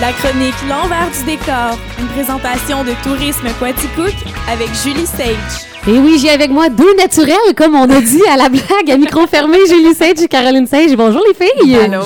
La chronique L'envers du décor, une présentation de Tourisme Quaticook avec Julie Sage. Et oui, j'ai avec moi deux naturels, comme on a dit à la blague, à micro fermé, Julie Sage et Caroline Sage. Bonjour les filles! Allô?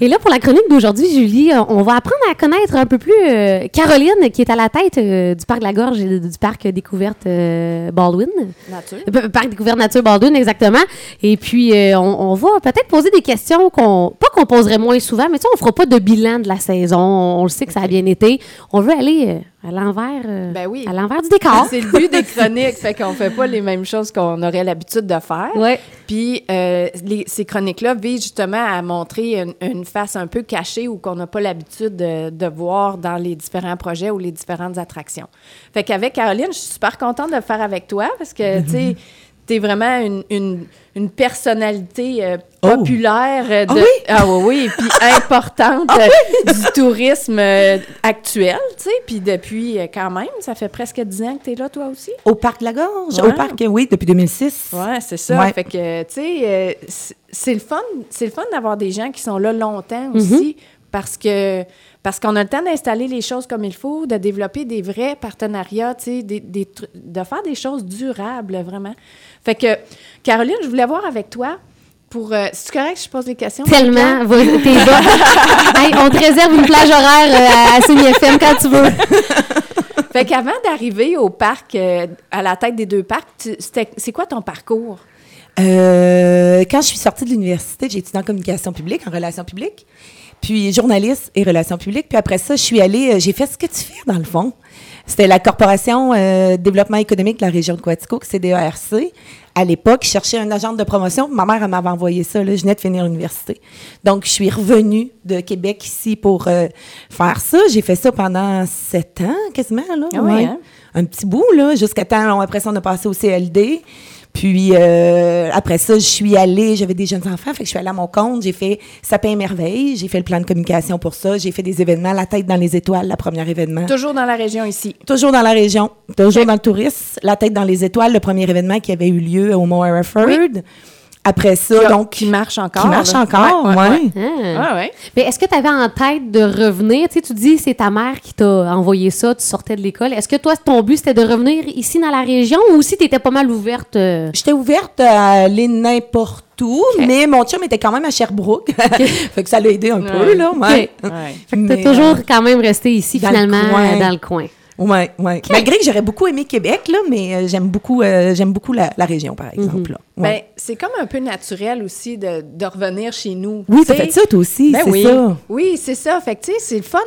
Et là, pour la chronique d'aujourd'hui, Julie, euh, on va apprendre à connaître un peu plus euh, Caroline, qui est à la tête euh, du Parc de la Gorge et du Parc Découverte euh, Baldwin. Nature. Euh, Parc Découverte Nature Baldwin, exactement. Et puis, euh, on, on va peut-être poser des questions qu'on, pas qu'on poserait moins souvent, mais tu sais, on fera pas de bilan de la saison. On, le sait que ça a bien été. On veut aller euh, à l'envers, euh, Ben oui. à l'envers du décor. C'est le but des chroniques, fait qu'on fait pas les mêmes choses qu'on aurait l'habitude de faire. Ouais. Puis euh, les- ces chroniques-là visent justement à montrer une, une face un peu cachée ou qu'on n'a pas l'habitude de, de voir dans les différents projets ou les différentes attractions. Fait qu'avec Caroline, je suis super contente de le faire avec toi parce que, tu sais, t'es vraiment une, une, une personnalité euh, Oh. populaire euh, de... Ah oui? Ah oui, oui, puis importante euh, du tourisme euh, actuel, tu sais, puis depuis quand même, ça fait presque 10 ans que t'es là, toi aussi? Au parc La Gorge? Ouais. Au parc, oui, depuis 2006. Ouais, c'est ça. Ouais. Fait que, tu sais, c'est- le fun, c'est le fun d'avoir des gens qui sont là longtemps aussi, parce que parce qu'on a le temps d'installer les choses comme il faut, de développer des vrais partenariats, tu sais, des, des tru- de faire des choses durables, vraiment. Fait que, Caroline, je voulais voir avec toi pour... Euh, C'est correct que je pose les questions? Tellement. Va- T'es bas. Hey, on te réserve une plage horaire euh, à CNI FM quand tu veux. Fait qu'avant d'arriver au parc, euh, à la tête des deux parcs, c'est quoi ton parcours? Euh, quand je suis sortie de l'université, j'ai étudié en communication publique, en relations publiques, puis journaliste et relations publiques. Puis après ça, je suis allée, euh, j'ai fait ce que tu fais dans le fond. C'était la Corporation euh, Développement économique de la région de Quatico, CDERC. À l'époque, je cherchais un agent de promotion. Ma mère m'avait envoyé ça. Là, je venais de finir l'université. Donc, je suis revenue de Québec ici pour euh, faire ça. J'ai fait ça pendant sept ans, quasiment. Là, Ah oui, Ouais. hein? Un petit bout, là, jusqu'à temps. Après ça, on a passé au CLD. Puis euh, après ça, je suis allée, j'avais des jeunes enfants, fait que je suis allée à mon compte, j'ai fait Sapin et Merveille, j'ai fait le plan de communication pour ça, j'ai fait des événements, la tête dans les étoiles, le premier événement. Toujours dans la région ici. Toujours dans la région, toujours dans le tourisme, la tête dans les étoiles, le premier événement qui avait eu lieu au Mont Hereford. Oui. Après ça, Qui a- donc qui marche encore. qui marche là. encore, Ouais, ouais. ouais, ouais. Ah. Ouais, ouais. Mais est-ce que tu avais en tête de revenir? Tu sais, tu dis c'est ta mère qui t'a envoyé ça, tu sortais de l'école. Est-ce que toi, ton but, c'était de revenir ici dans la région ou si tu étais pas mal ouverte? euh, J'étais ouverte à aller n'importe où, mais mon chum était quand même à Sherbrooke. fait que ça l'a aidé un peu, Ouais. là. Ouais. Ouais. Fait que Mais, t'as toujours euh, quand même resté ici, dans finalement, euh, dans le coin. Ouais, ouais. Malgré que j'aurais beaucoup aimé Québec, là, mais euh, j'aime beaucoup, euh, j'aime beaucoup la, la région, par exemple. là. Ouais. Ben, c'est comme un peu naturel aussi de, de revenir chez nous. oui, t'as fait ça, toi aussi, Ben c'est oui. ça. Oui, c'est ça. Fait tu sais, c'est le fun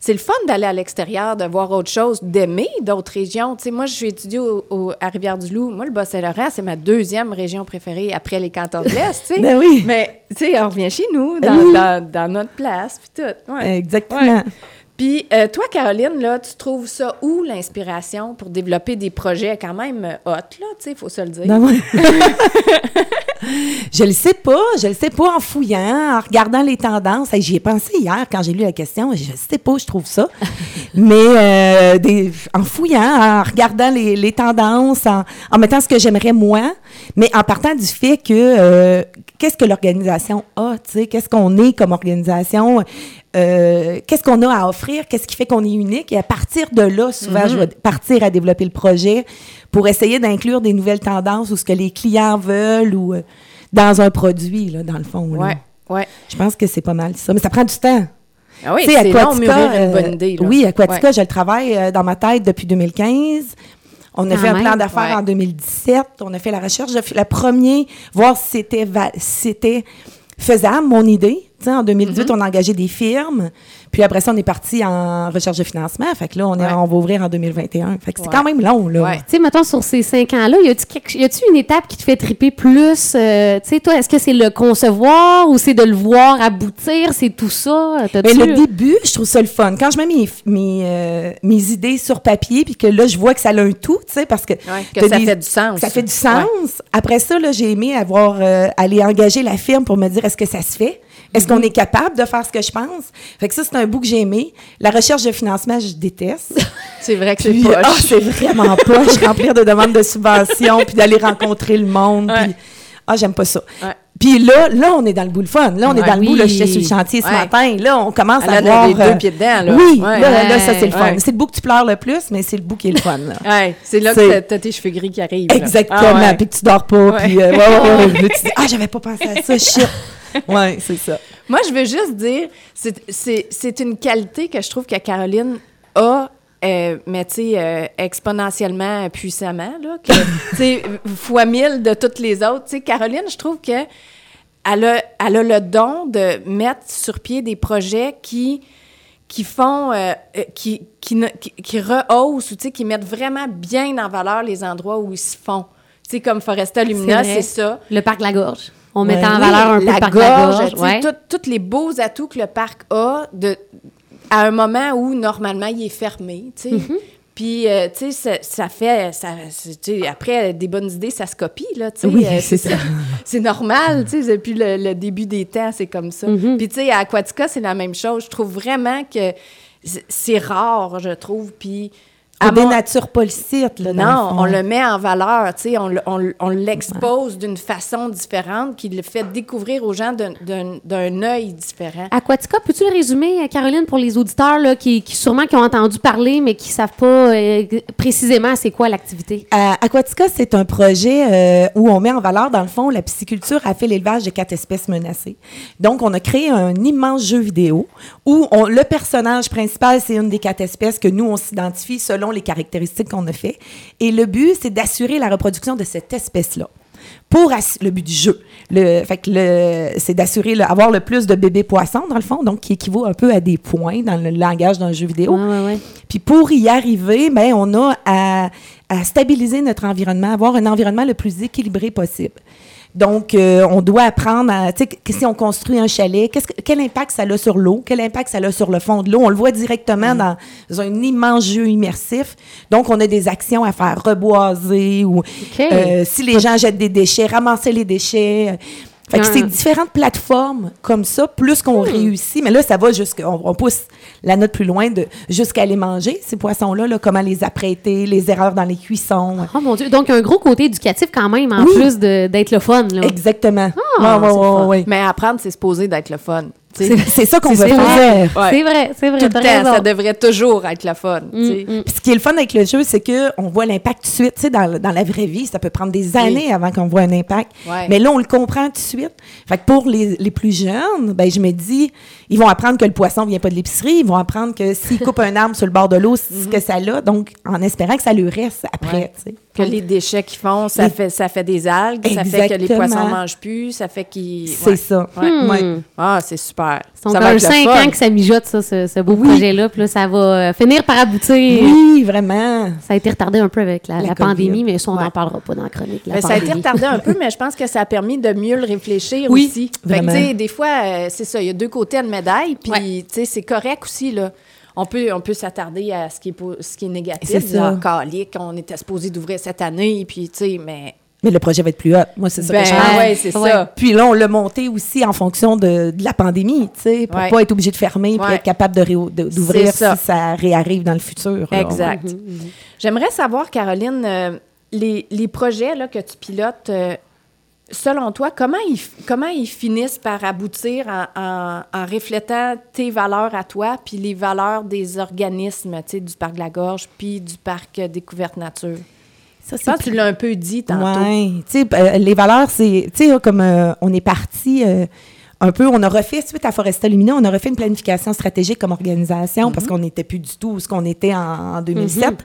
c'est le fun d'aller à l'extérieur, de voir autre chose, d'aimer d'autres régions. Tu sais, moi, je suis étudiée au, au- à Rivière-du-Loup. Moi, le Bas-Saint-Laurent, c'est ma deuxième région préférée après les cantons de l'Est, tu sais. Ben oui. Mais, tu sais, on revient chez nous, dans, Oui. dans- dans notre place, puis tout. Ouais. Exactement. Ouais. Puis, euh, toi, Caroline, là, tu trouves ça où, l'inspiration, pour développer des projets quand même euh, hot, là, tu sais, il faut se le dire? Ben ouais. je le sais pas, je le sais pas en fouillant, en regardant les tendances. Hey, J'y ai pensé hier quand j'ai lu la question, je sais pas, où je trouve ça. Mais euh, des- en fouillant, en regardant les, les tendances, en, en mettant ce que j'aimerais moi, mais en partant du fait que euh, qu'est-ce que l'organisation a, tu sais, qu'est-ce qu'on est comme organisation, euh, qu'est-ce qu'on a à offrir, qu'est-ce qui fait qu'on est unique? Et à partir de là, souvent, je vais partir à développer le projet pour essayer d'inclure des nouvelles tendances ou ce que les clients veulent ou euh, dans un produit, là, dans le fond. là. Ouais, ouais. Je pense que c'est pas mal ça. Mais ça prend du temps. Ah oui, c'est long mûrir une bonne idée. là. Oui, Aquatica, Ouais. je le travaille euh, dans ma tête depuis 2015. On a Quand fait un plan d'affaires ouais. en 2017. On a fait la recherche. J'ai fait la première, voir si c'était c'était faisable, mon idée. Tu sais, en 2018, Mm-hmm. on a engagé des firmes. Puis après ça, on est parti en recherche de financement. Fait que là, on, est, Ouais. on va ouvrir en 2021. Fait que c'est Ouais. quand même long, là. Ouais. Tu sais, mettons, sur ces cinq ans-là, y a-tu une étape qui te fait triper plus? euh, tu sais, toi, est-ce que c'est le concevoir ou c'est de le voir aboutir? C'est tout ça? Mais le début, je trouve ça le fun. Quand je mets mes, mes, euh, mes idées sur papier, puis que là, je vois que ça a un tout, tu sais, parce que... Ouais, que t'as ça des- fait du sens. Ça fait du sens. Après ça, là, j'ai aimé avoir euh, aller engager la firme pour me dire est-ce que ça se fait? Est-ce qu'on est capable de faire ce que je pense? Fait que ça, c'est un bout que j'ai aimé. La recherche de financement, je déteste. C'est vrai que c'est poche. ah, c'est vraiment poche, remplir de demandes de subventions, puis d'aller rencontrer le monde. Ouais. Puis, ah, j'aime pas ça. Ouais. Puis là, là, on est dans le bout le fun. Là, on est dans le bout. Là, j'étais sur le chantier ce matin. Là, on commence à a voir... les deux euh, pieds dedans, là. Oui, là, là, ça, c'est le fun. C'est le bout que tu pleures le plus, mais c'est le bout qui est le fun. Là. Ouais, c'est là que t'as- tes cheveux gris qui arrivent. là. Exactement. Ah. Puis que tu dors pas. Puis, euh. Là, dis, ah, j'avais pas pensé à ça, shit. Ouais, c'est ça. Moi, je veux juste dire, c'est- une qualité que je trouve que Caroline a, euh, mais tu sais, euh, exponentiellement puissamment, là, que, tu sais, fois mille de toutes les autres. Tu sais, Caroline, je trouve que elle a, elle a le don de mettre sur pied des projets qui qui font, euh, euh, qui, qui, qui, qui rehaussent ou tu sais, qui mettent vraiment bien en valeur les endroits où ils se font. Tu sais, comme Foresta Lumina, c'est ça. Le parc de la Gorge. On Ouais. mettait en Oui, valeur un peu la parc la gorge, tous les beaux atouts que le parc a de, à un moment où, normalement, il est fermé, tu sais. Mm-hmm. Puis, euh, tu sais, ça, ça fait... Ça, après, des bonnes idées, ça se copie, là, tu sais. Oui, Euh, c'est ça. c'est normal, tu sais, depuis le, le début des temps, c'est comme ça. Mm-hmm. Puis, tu sais, à Aquatica, c'est la même chose. Je trouve vraiment que c'est- c'est rare, je trouve, puis... On dénature pas le site, là, non, le on le met en valeur, tu sais, on, le- on, on l'expose d'une façon différente qui le fait découvrir aux gens d'un- d'un d'un œil différent. Aquatica, peux-tu le résumer, euh, Caroline, pour les auditeurs là, qui, qui sûrement qui ont entendu parler, mais qui ne savent pas euh, précisément c'est quoi l'activité? Euh, Aquatica, c'est un projet euh, où on met en valeur, dans le fond, la pisciculture a fait l'élevage de quatre espèces menacées. Donc, on a créé un immense jeu vidéo où on- le personnage principal, c'est une des quatre espèces que nous, on s'identifie selon les caractéristiques qu'on a fait. Et le but, c'est d'assurer la reproduction de cette espèce-là. Pour le but du jeu. Le, fait que le, c'est d'assurer le- avoir le plus de bébés poissons, dans le fond, donc qui équivaut un peu à des points dans le langage d'un jeu vidéo. Ouais, ouais, ouais. Puis pour y arriver, ben, on a à, à stabiliser notre environnement, avoir un environnement le plus équilibré possible. Donc, euh, on doit apprendre à, tu sais, que- si on construit un chalet, qu'est-ce que- quel impact ça a sur l'eau, quel impact ça a sur le fond de l'eau? On le voit directement dans un immense jeu immersif. Donc, on a des actions à faire reboiser ou euh, si les gens jettent des déchets, ramasser les déchets. Fait que c'est différentes plateformes comme ça, plus qu'on réussit. Mais là, ça va jusqu'à. On, on pousse la note plus loin de jusqu'à les manger, ces poissons-là, là, comment les apprêter, les erreurs dans les cuissons. Oh mon Dieu. Donc, un gros côté éducatif quand même, en Oui. plus d'être le fun. Là. Exactement. Ah, Ouais, ouais, ouais. Mais apprendre, c'est supposé d'être le fun. C'est ça qu'on veut faire. Ouais. C'est vrai, c'est vrai. Tout le temps, ça devrait toujours être le fun. Mm, mm. Puis ce qui est le fun avec le jeu, c'est que on voit l'impact tout de suite. Tu sais, dans, dans la vraie vie, ça peut prendre des années avant qu'on voit un impact. Ouais. Mais là, on le comprend tout de suite. Fait que pour les, les plus jeunes, ben je me dis, ils vont apprendre que le poisson vient pas de l'épicerie. Ils vont apprendre que s'ils coupent un arbre sur le bord de l'eau, c'est ce que ça a. Donc, en espérant que ça lui reste après. Ouais. Que les déchets qu'ils font, ça, Les- fait, ça fait des algues, ça fait que les poissons mangent plus, ça fait qu'ils... C'est ouais. ça. Ouais. Hmm. Ouais. Ah, c'est super. Ça va comme être le 5 fun. ans que ça mijote, ça, ce, ce beau Oui. projet-là. Puis là, ça va euh, finir par aboutir. Oui, vraiment. Ça a été retardé un peu avec la, La la COVID. pandémie, mais ça, on Ouais. n'en parlera pas dans la chronique. la Ben, ça a été retardé un peu, mais je pense que ça a permis de mieux le réfléchir Oui, aussi. Fait que, vraiment. tu sais, des fois, euh, c'est ça, il y a deux côtés à une médaille, puis, Ouais. tu sais, c'est correct aussi, là. On peut, on peut s'attarder à ce qui est, ce qui est négatif. C'est ça. Ah, calique, on était supposé d'ouvrir cette année, puis, tu sais, mais... Mais le projet va être plus hot. Moi, c'est ça Ben, que je pense. ouais, c'est Ouais. ça. Puis là, on l'a monté aussi en fonction de, de la pandémie, tu sais, pour Ouais. pas être obligé de fermer, Ouais. être capable d'ouvrir ça. si ça réarrive dans le futur. Exact. J'aimerais savoir, Caroline, euh, les, les projets là, que tu pilotes, euh, selon toi, comment ils, comment ils finissent par aboutir en, en- en reflétant tes valeurs à toi, puis les valeurs des organismes, tu sais, du Parc de la Gorge, puis du Parc Découverte Nature? Ça, Je pense que tu l'as un peu dit tantôt. Sais, euh, les valeurs, c'est, tu sais, comme euh, on est parti euh, un peu, on a refait, suite à Foresta Lumina, on a refait une planification stratégique comme organisation parce qu'on n'était plus du tout où ce qu'on était en, en 2007.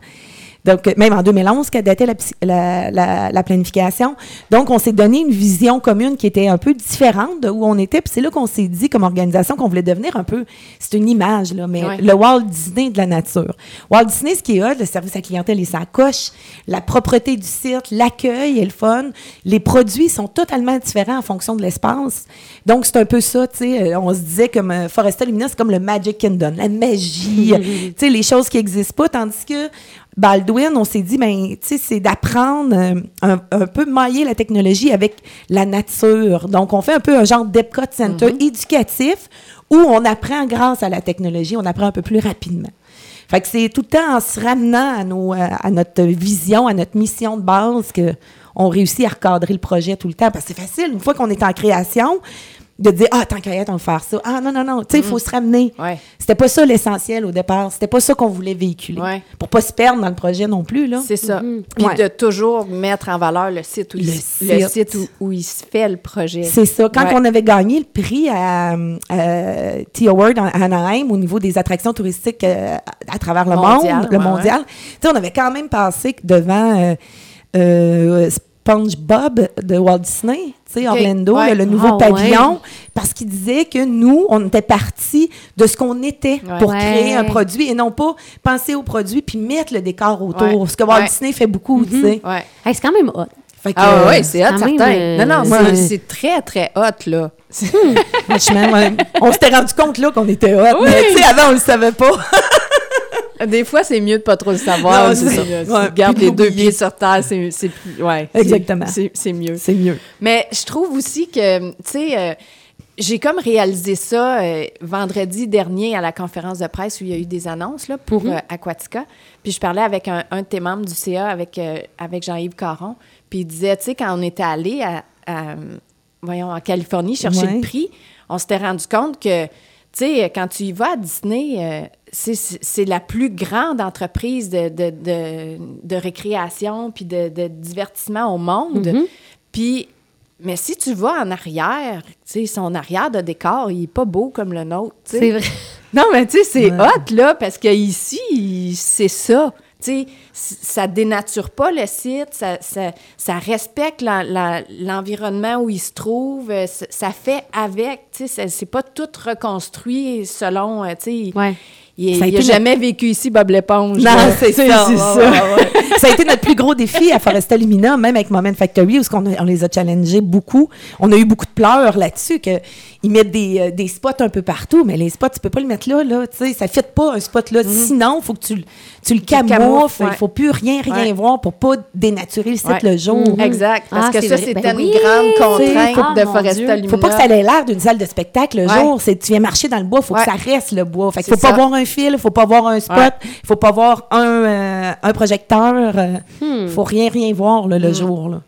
Donc, même en 2011, qu'a daté la, la, la- la planification. Donc, on s'est donné une vision commune qui était un peu différente de où on était. Puis c'est là qu'on s'est dit, comme organisation, qu'on voulait devenir un peu, c'est une image, là, mais le Walt Disney de la nature. Walt Disney, ce qui est hot, le service à clientèle et sa coche, la propreté du site, l'accueil et le fun. Les produits sont totalement différents en fonction de l'espace. Donc, c'est un peu ça, tu sais. euh, On se disait comme euh, Foresta Lumina, c'est comme le Magic Kingdom, la magie, tu sais, les choses qui n'existent pas. Tandis que Baldwin, on s'est dit, ben, tu sais, c'est d'apprendre euh, un, un peu mailler la technologie avec la nature. Donc, on fait un peu un genre d'Epcot Center éducatif où on apprend grâce à la technologie, on apprend un peu plus rapidement. Fait que c'est tout le temps en se ramenant à, nos, euh, à notre vision, à notre mission de base que on réussit à recadrer le projet tout le temps. Parce que c'est facile, une fois qu'on est en création, de dire ah tant qu'à y être, on va faire ça ah non non non tu sais il faut se ramener Ouais. c'était pas ça l'essentiel au départ c'était pas ça qu'on voulait véhiculer Ouais. pour pas se perdre dans le projet non plus là C'est ça. Puis Ouais. de toujours mettre en valeur le site où, Le il, site. le site où, où il se fait le projet. C'est ça. Quand on avait gagné le prix à, à T-Award à Anaheim au niveau des attractions touristiques euh, à, à travers le Mondial, monde, le mondial, tu sais, on avait quand même passé devant euh, euh, SpongeBob de Walt Disney, tu sais, Orlando, ouais. le, le nouveau Ah, pavillon, parce qu'il disait que nous, on était partis de ce qu'on était Ouais. pour Ouais. créer un produit et non pas penser au produit puis mettre le décor autour. Ouais. Ce que Walt Ouais. Disney fait beaucoup, tu sais. Ouais. Hey, c'est quand même hot. Fait que, Ah euh, ouais, c'est hot, certain. euh, non, non, c'est- euh, très, très hot, là. Franchement, ouais. on s'était rendu compte là qu'on était hot. Mais tu sais, avant, on le savait pas. Des fois, c'est mieux de pas trop le savoir. Non, c'est c'est ça. Ouais, Tu gardes les deux pieds sur terre, c'est c'est plus... Ouais, Exactement. C'est c'est mieux. C'est mieux. Mais je trouve aussi que, tu sais, euh, j'ai comme réalisé ça euh, vendredi dernier à la conférence de presse où il y a eu des annonces là, pour euh, Aquatica. Puis je parlais avec un, un de tes membres du CA, avec, euh, avec Jean-Yves Caron. Puis il disait, tu sais, quand on était allé à, à, voyons, en Californie chercher Ouais. le prix, on s'était rendu compte que, tu sais, quand tu y vas à Disney, euh, c'est- la plus grande entreprise de, de, de, de récréation puis de, de divertissement au monde. Mhm. Puis, mais si tu vas en arrière, tu sais, son arrière de décor, il est pas beau comme le nôtre. C'est vrai. Non, mais tu sais, c'est Ouais. hot, là, parce qu'ici, c'est ça. Tu sais, ça dénature pas le site, ça, ça, ça respecte l'environnement où il se trouve, euh, ça, ça fait avec, tu sais, c'est pas tout reconstruit selon, euh, tu sais, Ouais. Il n'a jamais vécu ici, Bob l'éponge. Non, c'est ça. c'est ouais, ça. ouais, ouais. ça a été notre plus gros défi à Foresta Lumina, même avec Moment Factory, où on, a- on les a challengés beaucoup. On a eu beaucoup de pleurs là-dessus, qu'ils mettent des, euh, des spots un peu partout, mais les spots, tu peux pas le mettre là, là, tu sais, ça ne fit pas un spot là. Sinon, il faut que tu, le- tu le camoufles, il ouais. faut plus rien, rien Ouais. voir pour pas dénaturer le site Ouais. le jour. Mhm. Exact, parce Ah, que c'est ça, c'était Ben une oui, grande c'est- contrainte Ah, de Foresta. Lumina. Faut pas que ça ait l'air d'une salle de spectacle le jour. C'est tu viens marcher dans le bois, faut Ouais. que ça reste le bois. Fait C'est faut pas voir un fil, faut pas voir un spot, Ouais. il faut pas voir un, euh, un projecteur. euh, Hmm. Faut rien rien voir là, le Hmm. jour. Là.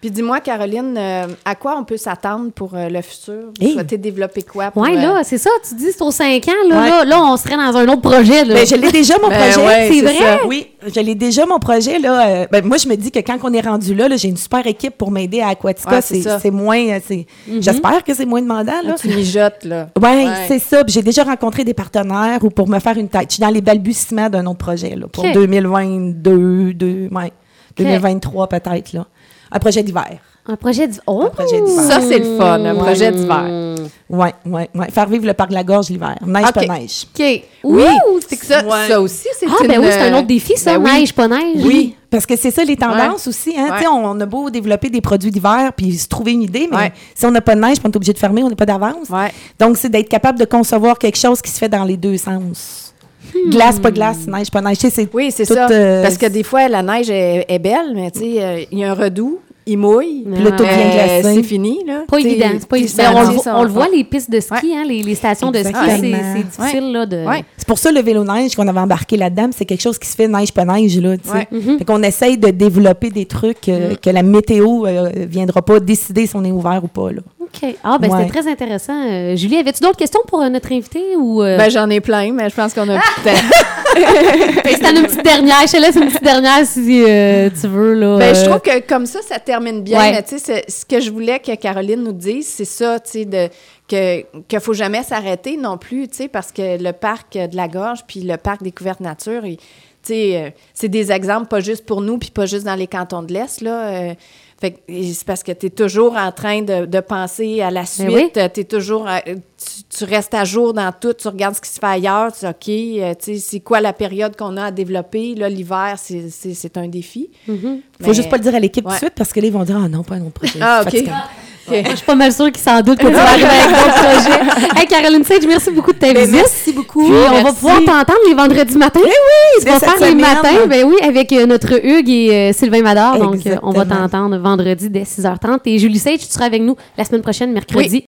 Puis dis-moi, Caroline, euh, à quoi on peut s'attendre pour euh, le futur? Vous Hey. souhaitez développer quoi? Pour, Ouais, euh, là, c'est ça. Tu dis, c'est aux 5 ans. Là, Ouais. là, là, on serait dans un autre projet. Là. Ben, je l'ai déjà mon Ben projet. ouais, c'est vrai? ça. Oui, je l'ai déjà mon projet là. euh, ben, moi je me dis que quand on est rendu là, là, j'ai une super équipe pour m'aider à Aquatica. Ouais, c'est moins, c'est. Mhm. J'espère que c'est moins demandant là. Tu mijotes, là. Ouais, Ouais. c'est ça. Puis J'ai déjà rencontré des partenaires ou pour me faire une tête. Je suis dans les balbutiements d'un autre projet là, pour OK. 2022, deux, ouais, 2023 peut-être là. Un projet d'hiver. Un projet d'hiver. Oh! Un projet d'hiver. Ça, c'est le fun, un Ouais. projet d'hiver. Ouais, ouais, ouais. Faire vivre le parc de la Gorge l'hiver. Neige pas neige. OK. Oui, Oui, c'est que ça, Ouais. ça aussi, c'est Ah, ben une, oui, c'est un autre défi, ça. ben oui. Neige, pas neige. Oui, parce que c'est ça les tendances aussi. Hein? Ouais. Tu sais, On, on a beau développer des produits d'hiver puis se trouver une idée, mais Ouais. si on n'a pas de neige, on est obligé de fermer, on n'a pas d'avance. Ouais. Donc, c'est d'être capable de concevoir quelque chose qui se fait dans les deux sens. Glace, pas glace, neige, pas neige. Tu sais, c'est Oui, c'est tout, ça. euh, Parce que des fois, la neige est, est belle, mais tu sais, euh, il y a un redout, il mouille. Puis là, tout devient euh, glacé. C'est fini, là. Pas T'sais, évident. C'est pas évident. On, on le voit, les pistes de ski, hein, les, les stations de ski, c'est difficile là, de. Ouais. C'est pour ça le vélo neige qu'on avait embarqué là-dedans, c'est quelque chose qui se fait neige pas neige là, tu sais. Ouais. Fait qu'on essaye de développer des trucs euh, que la météo euh, viendra pas décider si on est ouvert ou pas là. OK. Ah, ben Ouais. c'était très intéressant. Euh, Julie, avais-tu d'autres questions pour euh, notre invité ou. euh, Ben, j'en ai plein, mais je pense qu'on a plus de temps. as une petite dernière, je te laisse une petite dernière si euh, tu veux. Là, Ben, je euh, trouve que comme ça, ça termine bien. Ouais. Mais tu sais, c'est- ce que je voulais que Caroline nous dise, c'est ça, tu sais, de que qu'il faut jamais s'arrêter non plus, tu sais, parce que le parc de la Gorge puis le parc découverte nature, tu sais, euh, c'est des exemples pas juste pour nous puis pas juste dans les cantons de l'Est, là. euh, fait c'est parce que tu es toujours en train de, de penser à la suite. Ben oui. euh, t'es toujours, à- tu, tu restes à jour dans tout, tu regardes ce qui se fait ailleurs, tu dis, OK, euh, tu sais, c'est quoi la période qu'on a à développer? Là, l'hiver, c'est- c'est c'est un défi. mhm. Faut Mais- juste pas le dire à l'équipe tout Ouais. de suite parce que là, ils vont dire Ah non, pas un autre projet. Ah, OK. Je suis pas mal sûre qu'ils s'en doutent que tu vas arriver avec d'autres projets. Hey, Caroline Sage, merci beaucoup de ta Ben, visite. merci beaucoup. Puis on va pouvoir t'entendre les vendredis matins. oui, tu dès vas faire les matins, ben oui, avec euh, notre Hugues et euh, Sylvain Mador. Donc, euh, on va t'entendre vendredi dès 6h30. Et Julie Sage, tu seras avec nous la semaine prochaine, mercredi,